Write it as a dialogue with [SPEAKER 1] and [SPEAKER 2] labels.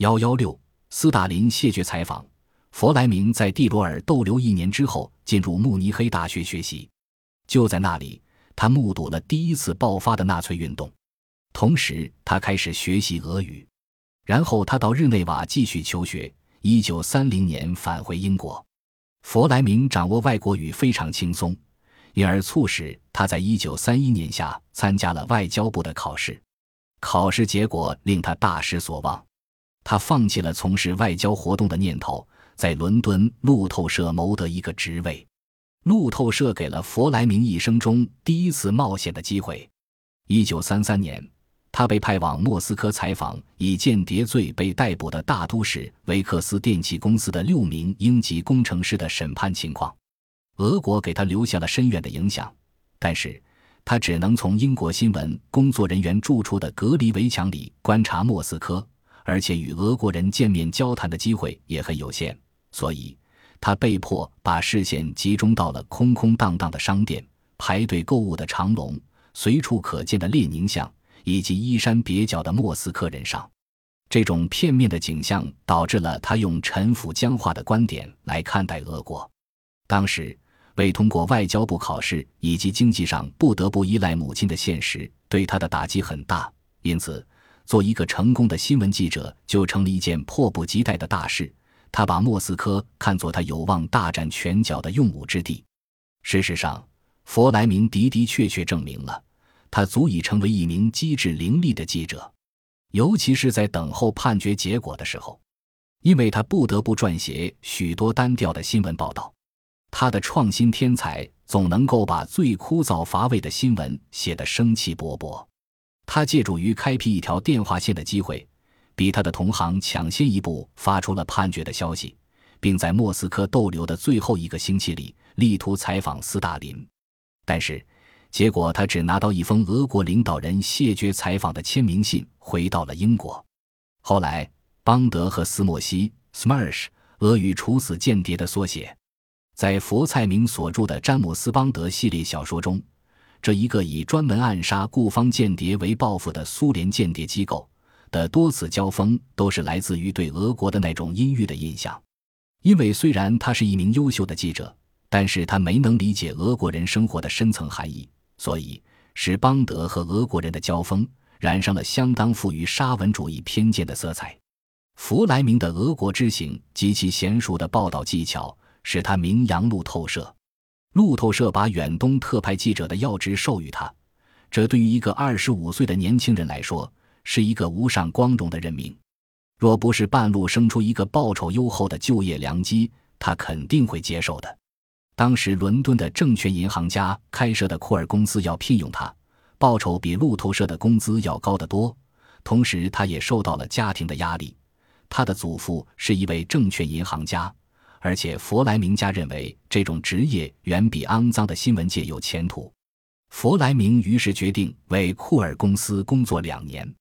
[SPEAKER 1] 幺幺六，斯大林谢绝采访。弗莱明在蒂罗尔逗留一年之后，进入慕尼黑大学学习。就在那里，他目睹了第一次爆发的纳粹运动。同时，他开始学习俄语。然后，他到日内瓦继续求学。一九三零年返回英国。弗莱明掌握外国语非常轻松，因而促使他在一九三一年夏参加了外交部的考试。考试结果令他大失所望，他放弃了从事外交活动的念头。在伦敦路透社谋得一个职位，路透社给了弗莱明一生中第一次冒险的机会。一九三三年，他被派往莫斯科采访以间谍罪被逮捕的大都市维克斯电气公司的六名英籍工程师的审判情况。俄国给他留下了深远的影响，但是他只能从英国新闻工作人员住处的隔离围墙里观察莫斯科，而且与俄国人见面交谈的机会也很有限。所以，他被迫把视线集中到了空空荡荡的商店、排队购物的长龙、随处可见的列宁像以及衣衫蹩脚的莫斯科人上。这种片面的景象导致了他用陈腐僵化的观点来看待俄国。当时，未通过外交部考试以及经济上不得不依赖母亲的现实，对他的打击很大。因此，做一个成功的新闻记者就成了一件迫不及待的大事。他把莫斯科看作他有望大展拳脚的用武之地。事实上，弗莱明的的确确证明了他足以成为一名机智伶俐的记者，尤其是在等候判决结果的时候，因为他不得不撰写许多单调的新闻报道。他的创新天才总能够把最枯燥乏味的新闻写得生气勃勃。他借助于开辟一条电话线的机会。比他的同行抢先一步发出了判决的消息，并在莫斯科逗留的最后一个星期里力图采访斯大林，但是结果他只拿到一封俄国领导人谢绝采访的签名信，回到了英国。后来，邦德和斯莫西 （Smersh） 俄语处死间谍的缩写，在佛蔡明所著的詹姆斯·邦德系列小说中，这一个以专门暗杀顾方间谍为报复的苏联间谍机构。的多次交锋都是来自于对俄国的那种阴郁的印象，因为虽然他是一名优秀的记者，但是他没能理解俄国人生活的深层含义，所以使邦德和俄国人的交锋染上了相当富于沙文主义偏见的色彩。弗莱明的俄国之行及其娴熟的报道技巧使他名扬路透社，路透社把远东特派记者的要职授予他，这对于一个二十五岁的年轻人来说。是一个无上光荣的任命，若不是半路生出一个报酬优厚的就业良机，他肯定会接受的。当时伦敦的证券银行家开设的库尔公司要聘用他，报酬比路透社的工资要高得多。同时，他也受到了家庭的压力。他的祖父是一位证券银行家，而且弗莱明家认为这种职业远比肮脏的新闻界有前途。弗莱明于是决定为库尔公司工作两年。